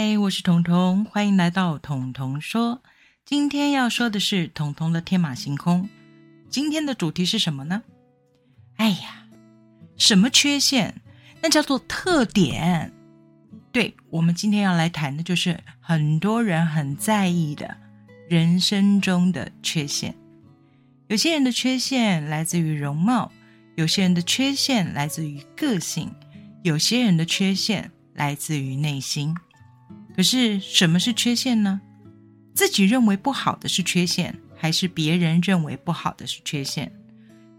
嗨，我是彤彤，欢迎来到彤彤说。今天要说的是彤彤的天马行空。今天的主题是什么呢？哎呀，什么缺陷？那叫做特点。对我们今天要来谈的就是很多人很在意的人生中的缺陷。有些人的缺陷来自于容貌，有些人的缺陷来自于个性，有些人的缺陷来自于内心。可是什么是缺陷呢？自己认为不好的是缺陷，还是别人认为不好的是缺陷？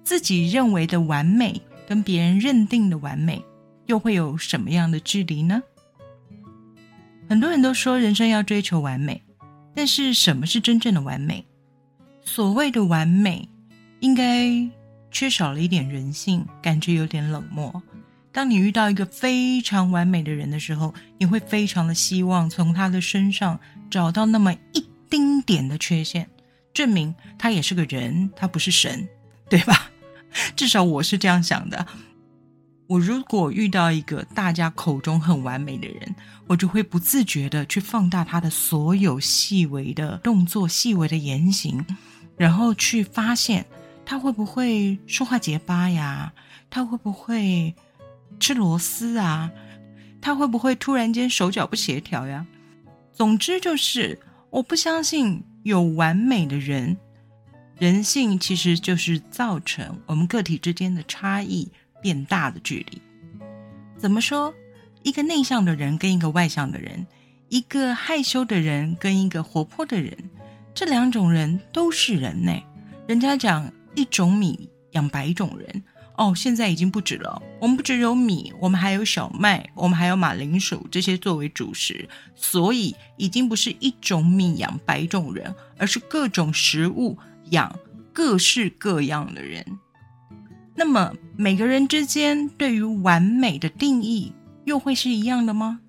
自己认为的完美跟别人认定的完美，又会有什么样的距离呢？很多人都说人生要追求完美，但是什么是真正的完美？所谓的完美，应该缺少了一点人性，感觉有点冷漠。当你遇到一个非常完美的人的时候，你会非常的希望从他的身上找到那么一丁点的缺陷，证明他也是个人，他不是神，对吧？至少我是这样想的。我如果遇到一个大家口中很完美的人，我就会不自觉的去放大他的所有细微的动作、细微的言行，然后去发现他会不会说话结巴呀？他会不会？吃螺丝啊，他会不会突然间手脚不协调呀？总之就是，我不相信有完美的人。人性其实就是造成我们个体之间的差异变大的距离。怎么说？一个内向的人跟一个外向的人，一个害羞的人跟一个活泼的人，这两种人都是人呢。人家讲一种米养百种人。哦，现在已经不止了。我们不只有米，我们还有小麦，我们还有马铃薯这些作为主食，所以已经不是一种米养百种人，而是各种食物养各式各样的人。那么每个人之间对于完美的定义又会是一样的吗？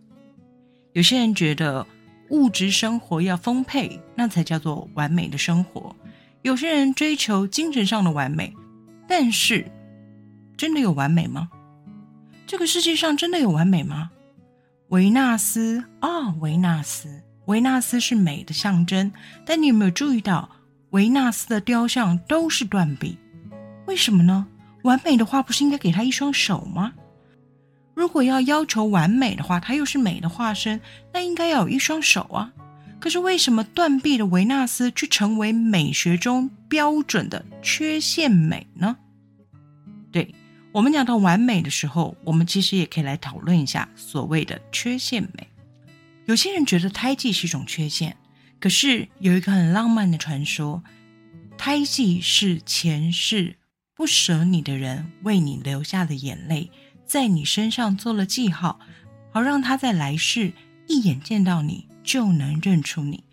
有些人觉得物质生活要丰沛，那才叫做完美的生活；有些人追求精神上的完美，但是。真的有完美吗？这个世界上真的有完美吗？维纳斯啊，维纳斯，维纳斯是美的象征。但你有没有注意到，维纳斯的雕像都是断臂？为什么呢？完美的话，不是应该给他一双手吗？如果要要求完美的话，他又是美的化身，那应该要有一双手啊。可是为什么断臂的维纳斯却成为美学中标准的缺陷美呢？对。我们讲到完美的时候，我们其实也可以来讨论一下所谓的缺陷美。有些人觉得胎记是一种缺陷，可是有一个很浪漫的传说，胎记是前世不舍你的人为你留下的眼泪，在你身上做了记号，好让他在来世一眼见到你就能认出你。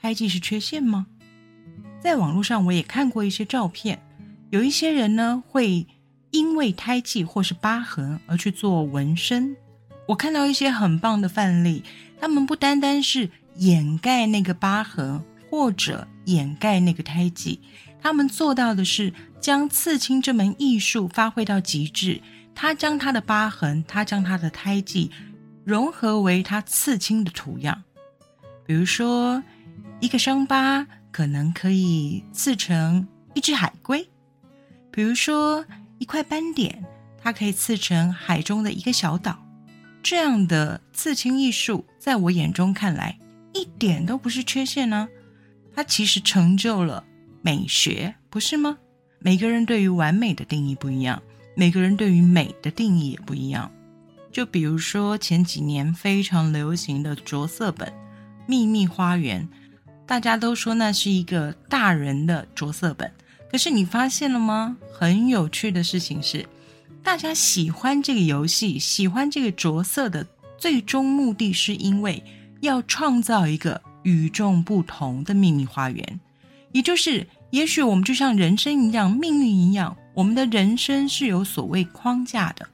胎记是缺陷吗？在网络上我也看过一些照片，有一些人呢会。因为胎记或是疤痕而去做纹身，我看到一些很棒的范例。他们不单单是掩盖那个疤痕或者掩盖那个胎记，他们做到的是将刺青这门艺术发挥到极致。他将他的疤痕，他将他的胎记融合为他刺青的图样。比如说，一个伤疤可能可以刺成一只海龟，比如说。一块斑点，它可以刺成海中的一个小岛。这样的刺青艺术，在我眼中看来，一点都不是缺陷呢。它其实成就了美学，不是吗？每个人对于完美的定义不一样，每个人对于美的定义也不一样。就比如说前几年非常流行的着色本《秘密花园》，大家都说那是一个大人的着色本。可是你发现了吗？很有趣的事情是，大家喜欢这个游戏，喜欢这个着色的最终目的是因为要创造一个与众不同的秘密花园。也就是，也许我们就像人生一样，命运一样，我们的人生是有所谓框架的。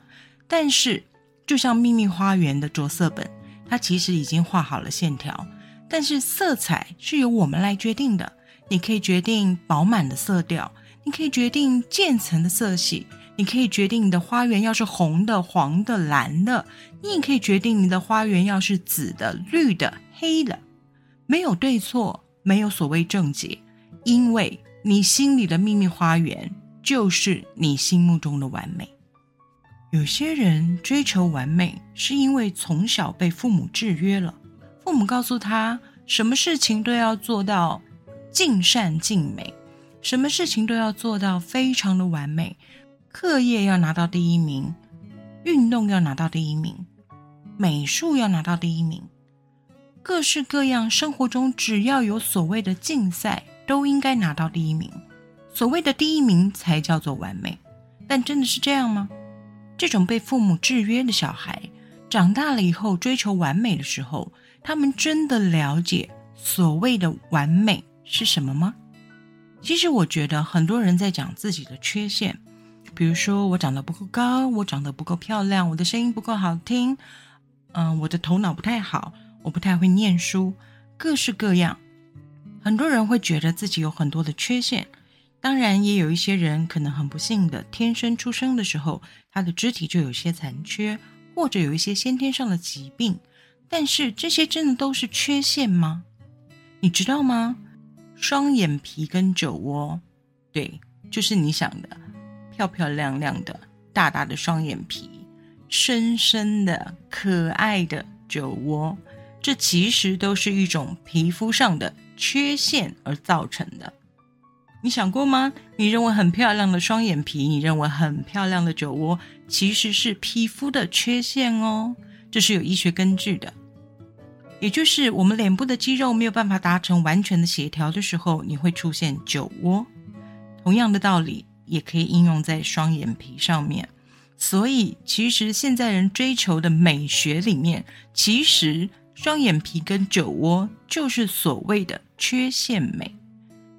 但是，就像秘密花园的着色本，它其实已经画好了线条，但是色彩是由我们来决定的。你可以决定饱满的色调，你可以决定渐层的色系，你可以决定你的花园要是红的、黄的、蓝的，你也可以决定你的花园要是紫的、绿的、黑的。没有对错，没有所谓正解，因为你心里的秘密花园就是你心目中的完美。有些人追求完美，是因为从小被父母制约了，父母告诉他什么事情都要做到尽善尽美，什么事情都要做到非常的完美，课业要拿到第一名，运动要拿到第一名，美术要拿到第一名。各式各样，生活中只要有所谓的竞赛，都应该拿到第一名。所谓的第一名才叫做完美，但真的是这样吗？这种被父母制约的小孩，长大了以后追求完美的时候，他们真的了解所谓的完美是什么吗？其实我觉得很多人在讲自己的缺陷，比如说我长得不够高，我长得不够漂亮，我的声音不够好听，嗯，我的头脑不太好。我不太会念书，各式各样，很多人会觉得自己有很多的缺陷。当然，也有一些人可能很不幸的，天生出生的时候，他的肢体就有些残缺，或者有一些先天上的疾病。但是，这些真的都是缺陷吗？你知道吗？双眼皮跟酒窝，对，就是你想的，漂漂亮亮的、大大的双眼皮，深深的、可爱的酒窝。这其实都是一种皮肤上的缺陷而造成的，你想过吗？你认为很漂亮的双眼皮，你认为很漂亮的酒窝，其实是皮肤的缺陷哦，这是有医学根据的。也就是我们脸部的肌肉没有办法达成完全的协调的时候，你会出现酒窝。同样的道理也可以应用在双眼皮上面。所以，其实现在人追求的美学里面，其实。双眼皮跟酒窝就是所谓的缺陷美，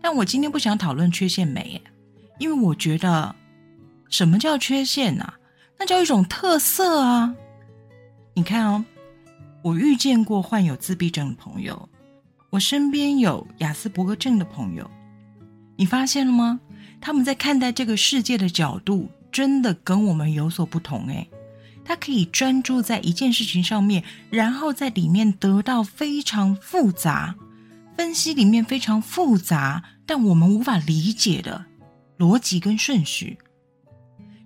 但我今天不想讨论缺陷美，因为我觉得什么叫缺陷啊？那叫一种特色啊！你看哦，我遇见过患有自闭症的朋友，我身边有雅斯伯格症的朋友，你发现了吗？他们在看待这个世界的角度真的跟我们有所不同诶。他可以专注在一件事情上面，然后在里面得到非常复杂分析，里面非常复杂，但我们无法理解的逻辑跟顺序。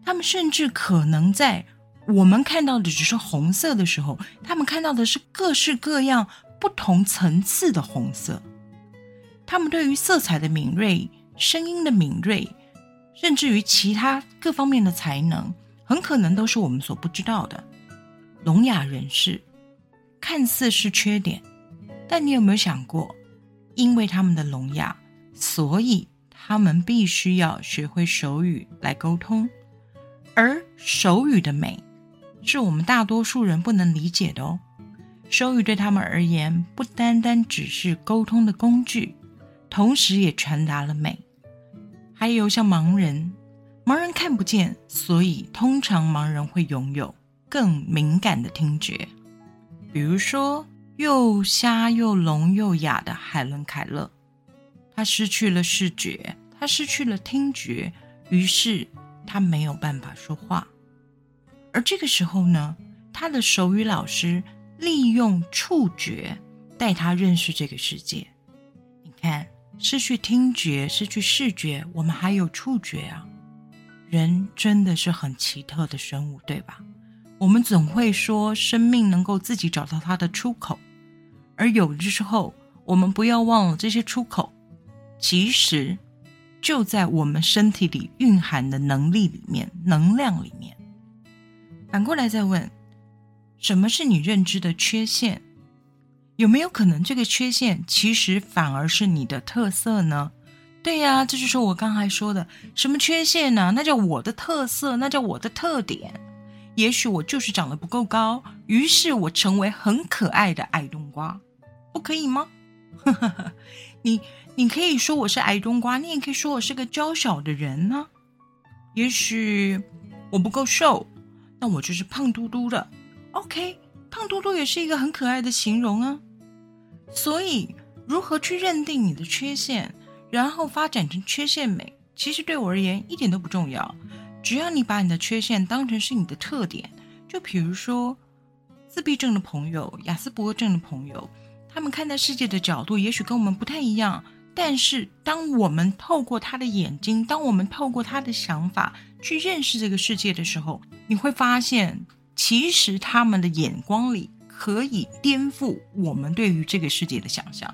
他们甚至可能在我们看到的只是红色的时候，他们看到的是各式各样不同层次的红色。他们对于色彩的敏锐、声音的敏锐，甚至于其他各方面的才能。很可能都是我们所不知道的聋哑人士，看似是缺点，但你有没有想过，因为他们的聋哑，所以他们必须要学会手语来沟通，而手语的美，是我们大多数人不能理解的哦。手语对他们而言，不单单只是沟通的工具，同时也传达了美。还有像盲人。盲人看不见，所以通常盲人会拥有更敏感的听觉。比如说，又瞎又聋又哑的海伦·凯勒，他失去了视觉，他失去了听觉，于是他没有办法说话。而这个时候呢，他的手语老师利用触觉带他认识这个世界。你看，失去听觉，失去视觉，我们还有触觉啊。人真的是很奇特的生物，对吧？我们总会说生命能够自己找到它的出口，而有的时候，我们不要忘了这些出口，其实就在我们身体里蕴含的能力里面、能量里面。反过来再问，什么是你认知的缺陷？有没有可能这个缺陷其实反而是你的特色呢？对呀，这就是我刚才说的，什么缺陷呢？那叫我的特色，那叫我的特点。也许我就是长得不够高，于是我成为很可爱的矮冬瓜，不可以吗？你你可以说我是矮冬瓜，你也可以说我是个娇小的人呢。也许我不够瘦，那我就是胖嘟嘟的。OK，胖嘟嘟也是一个很可爱的形容啊。所以，如何去认定你的缺陷？然后发展成缺陷美，其实对我而言一点都不重要。只要你把你的缺陷当成是你的特点，就比如说自闭症的朋友、雅斯伯格症的朋友，他们看待世界的角度也许跟我们不太一样。但是，当我们透过他的眼睛，当我们透过他的想法去认识这个世界的时候，你会发现，其实他们的眼光里可以颠覆我们对于这个世界的想象。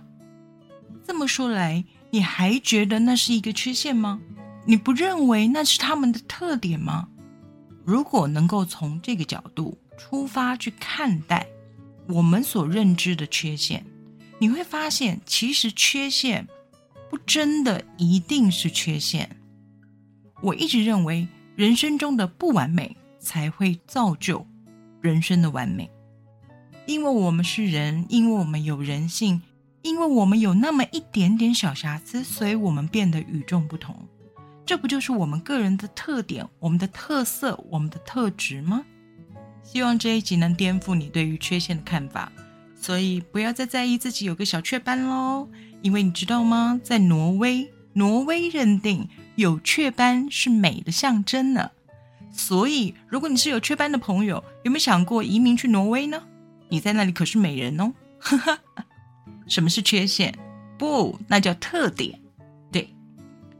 这么说来，你还觉得那是一个缺陷吗？你不认为那是他们的特点吗？如果能够从这个角度出发去看待我们所认知的缺陷，你会发现，其实缺陷。真的一定是缺陷。我一直认为，人生中的不完美才会造就人生的完美。因为我们是人，因为我们有人性，因为我们有那么一点点小瑕疵，所以我们变得与众不同。这不就是我们个人的特点、我们的特色、我们的特质吗？希望这一集能颠覆你对于缺陷的看法。所以不要再在意自己有个小雀斑喽。因为你知道吗？在挪威，挪威认定有雀斑是美的象征呢。所以，如果你是有雀斑的朋友，有没有想过移民去挪威呢？你在那里可是美人哦。呵 呵什么是缺陷？不，那叫特点。对，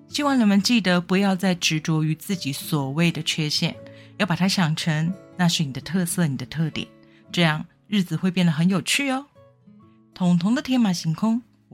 希望你们记得不要再执着于自己所谓的缺陷，要把它想成那是你的特色、你的特点，这样日子会变得很有趣哦。彤彤的天马行空。